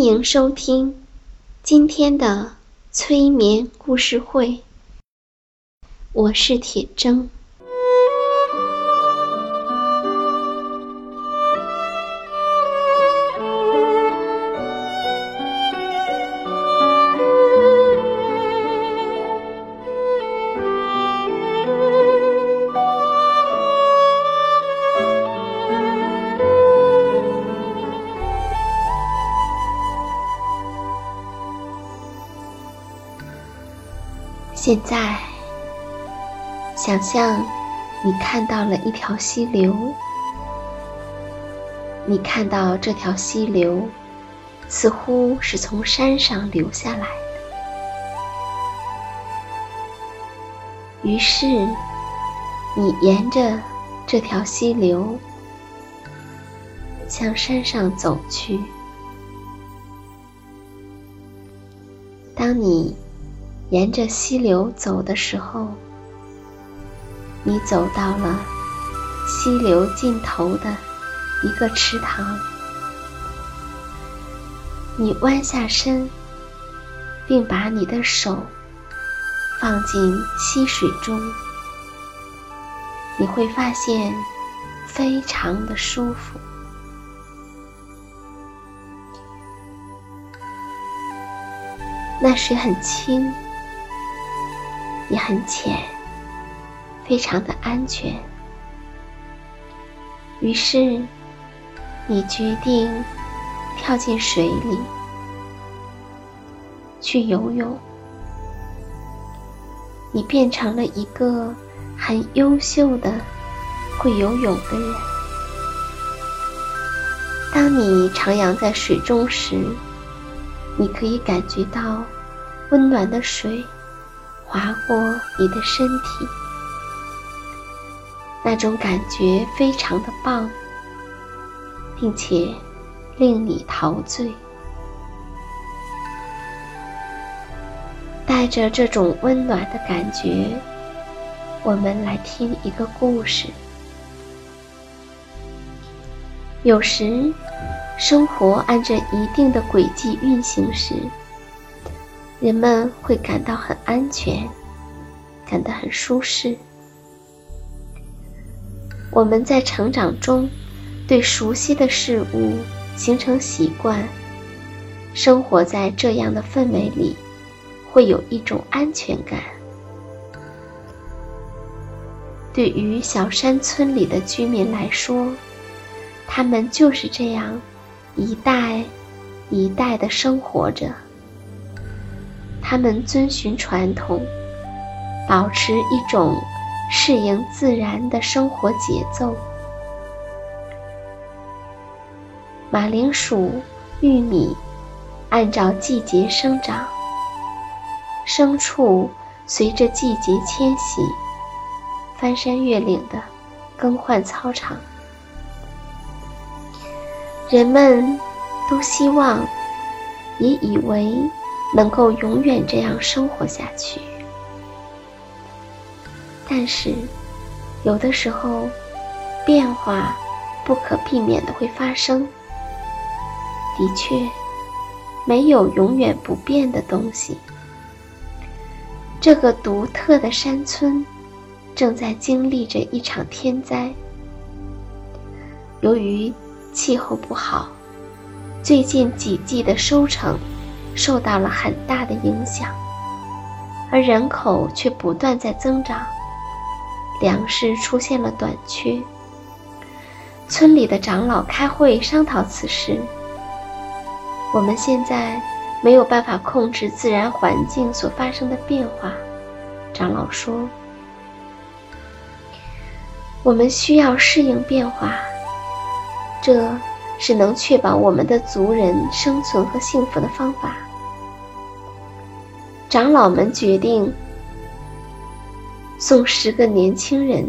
欢迎收听今天的催眠故事会，我是铁铮。现在，想象你看到了一条溪流，你看到这条溪流似乎是从山上流下来的，于是你沿着这条溪流向山上走去。当你沿着溪流走的时候，你走到了溪流尽头的一个池塘。你弯下身，并把你的手放进溪水中，你会发现非常的舒服。那水很清。也很浅，非常的安全。于是，你决定跳进水里去游泳。你变成了一个很优秀的会游泳的人。当你徜徉在水中时，你可以感觉到温暖的水。划过你的身体，那种感觉非常的棒，并且令你陶醉。带着这种温暖的感觉，我们来听一个故事。有时，生活按着一定的轨迹运行时。人们会感到很安全，感到很舒适。我们在成长中，对熟悉的事物形成习惯，生活在这样的氛围里，会有一种安全感。对于小山村里的居民来说，他们就是这样一代一代的生活着。他们遵循传统，保持一种适应自然的生活节奏。马铃薯、玉米按照季节生长，牲畜随着季节迁徙，翻山越岭的更换操场。人们都希望，也以为。能够永远这样生活下去，但是，有的时候，变化不可避免的会发生。的确，没有永远不变的东西。这个独特的山村正在经历着一场天灾。由于气候不好，最近几季的收成受到了很大的影响，而人口却不断在增长，粮食出现了短缺。村里的长老开会商讨此事。我们现在没有办法控制自然环境所发生的变化，长老说，我们需要适应变化。这是能确保我们的族人生存和幸福的方法。长老们决定送十个年轻人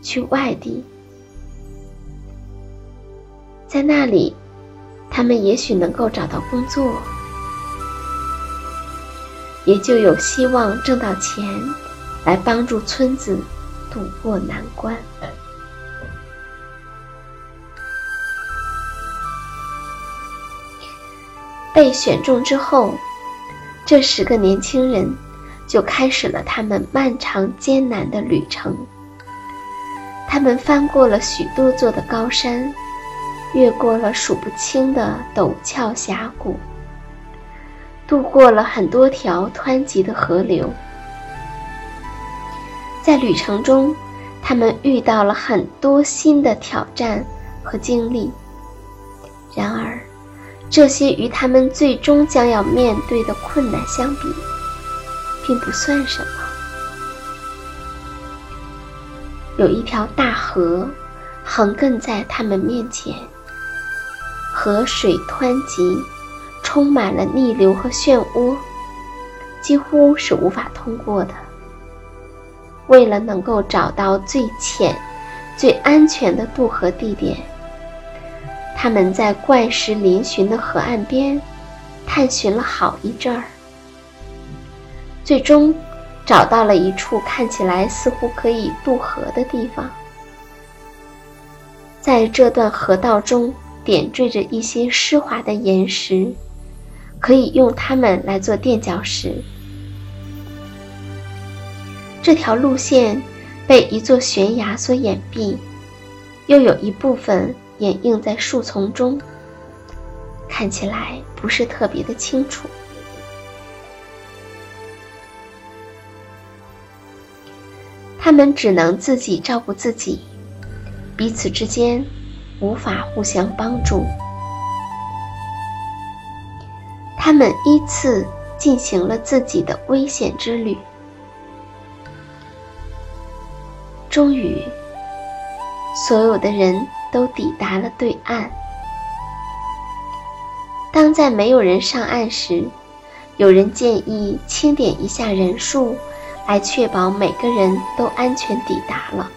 去外地，在那里，他们也许能够找到工作，也就有希望挣到钱，来帮助村子渡过难关。被选中之后，这十个年轻人就开始了他们漫长艰难的旅程。他们翻过了许多座的高山，越过了数不清的陡峭峡谷，渡过了很多条湍急的河流。在旅程中，他们遇到了很多新的挑战和经历。然而，这些与他们最终将要面对的困难相比，并不算什么。有一条大河横亘在他们面前，河水湍急，充满了逆流和漩涡，几乎是无法通过的。为了能够找到最浅、最安全的渡河地点。他们在怪石嶙峋的河岸边探寻了好一阵儿，最终找到了一处看起来似乎可以渡河的地方。在这段河道中点缀着一些湿滑的岩石，可以用它们来做垫脚石。这条路线被一座悬崖所掩蔽，又有一部分。掩映在树丛中，看起来不是特别的清楚。他们只能自己照顾自己，彼此之间无法互相帮助。他们依次进行了自己的危险之旅，终于，所有的人。都抵达了对岸。当在没有人上岸时，有人建议清点一下人数，来确保每个人都安全抵达了。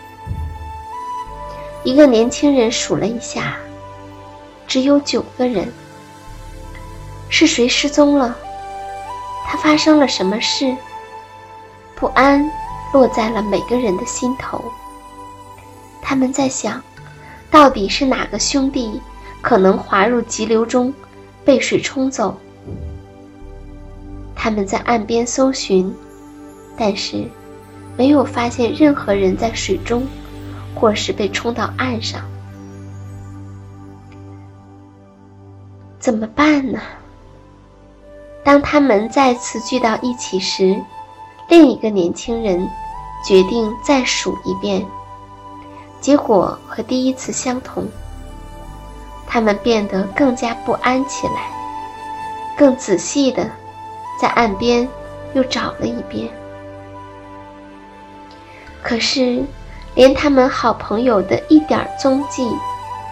一个年轻人数了一下，只有九个人。是谁失踪了？他发生了什么事？不安落在了每个人的心头。他们在想。到底是哪个兄弟可能滑入急流中，被水冲走？他们在岸边搜寻，但是没有发现任何人在水中，或是被冲到岸上。怎么办呢？当他们再次聚到一起时，另一个年轻人决定再数一遍。结果和第一次相同，他们变得更加不安起来，更仔细的在岸边又找了一遍。可是，连他们好朋友的一点踪迹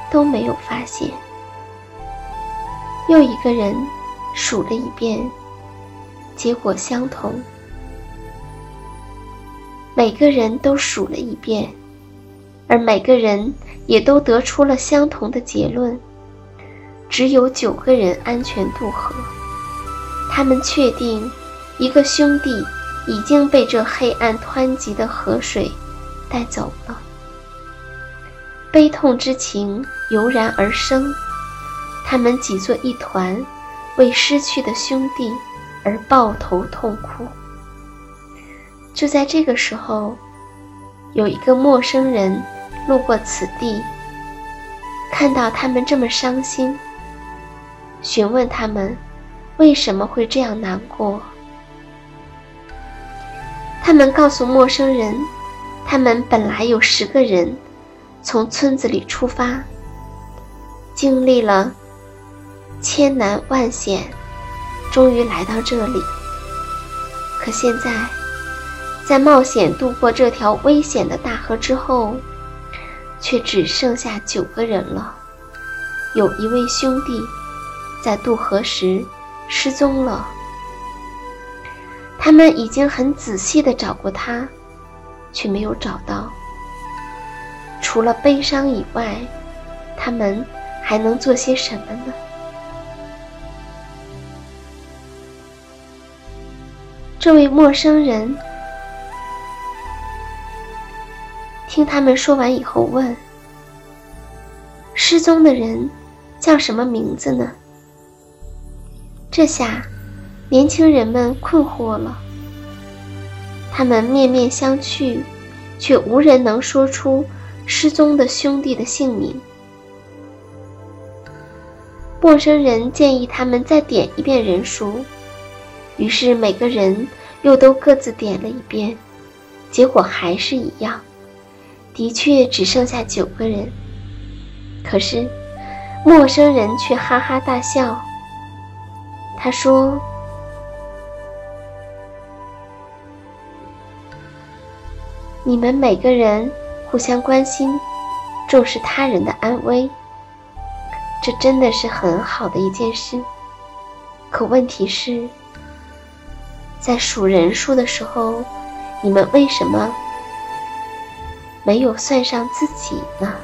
都没有发现。又一个人数了一遍，结果相同。每个人都数了一遍。而每个人也都得出了相同的结论：只有九个人安全渡河。他们确定，一个兄弟已经被这黑暗湍急的河水带走了。悲痛之情油然而生，他们挤作一团，为失去的兄弟而抱头痛哭。就在这个时候，有一个陌生人路过此地，看到他们这么伤心，询问他们为什么会这样难过。他们告诉陌生人，他们本来有十个人，从村子里出发，经历了千难万险，终于来到这里。可现在。在冒险渡过这条危险的大河之后，却只剩下九个人了。有一位兄弟在渡河时失踪了，他们已经很仔细的找过他，却没有找到。除了悲伤以外，他们还能做些什么呢？这位陌生人。听他们说完以后，问：“失踪的人叫什么名字呢？”这下，年轻人们困惑了。他们面面相觑，却无人能说出失踪的兄弟的姓名。陌生人建议他们再点一遍人数，于是每个人又都各自点了一遍，结果还是一样。的确只剩下九个人，可是陌生人却哈哈大笑。他说：“你们每个人互相关心，重视他人的安危，这真的是很好的一件事。可问题是，在数人数的时候，你们为什么？”没有算上自己呢。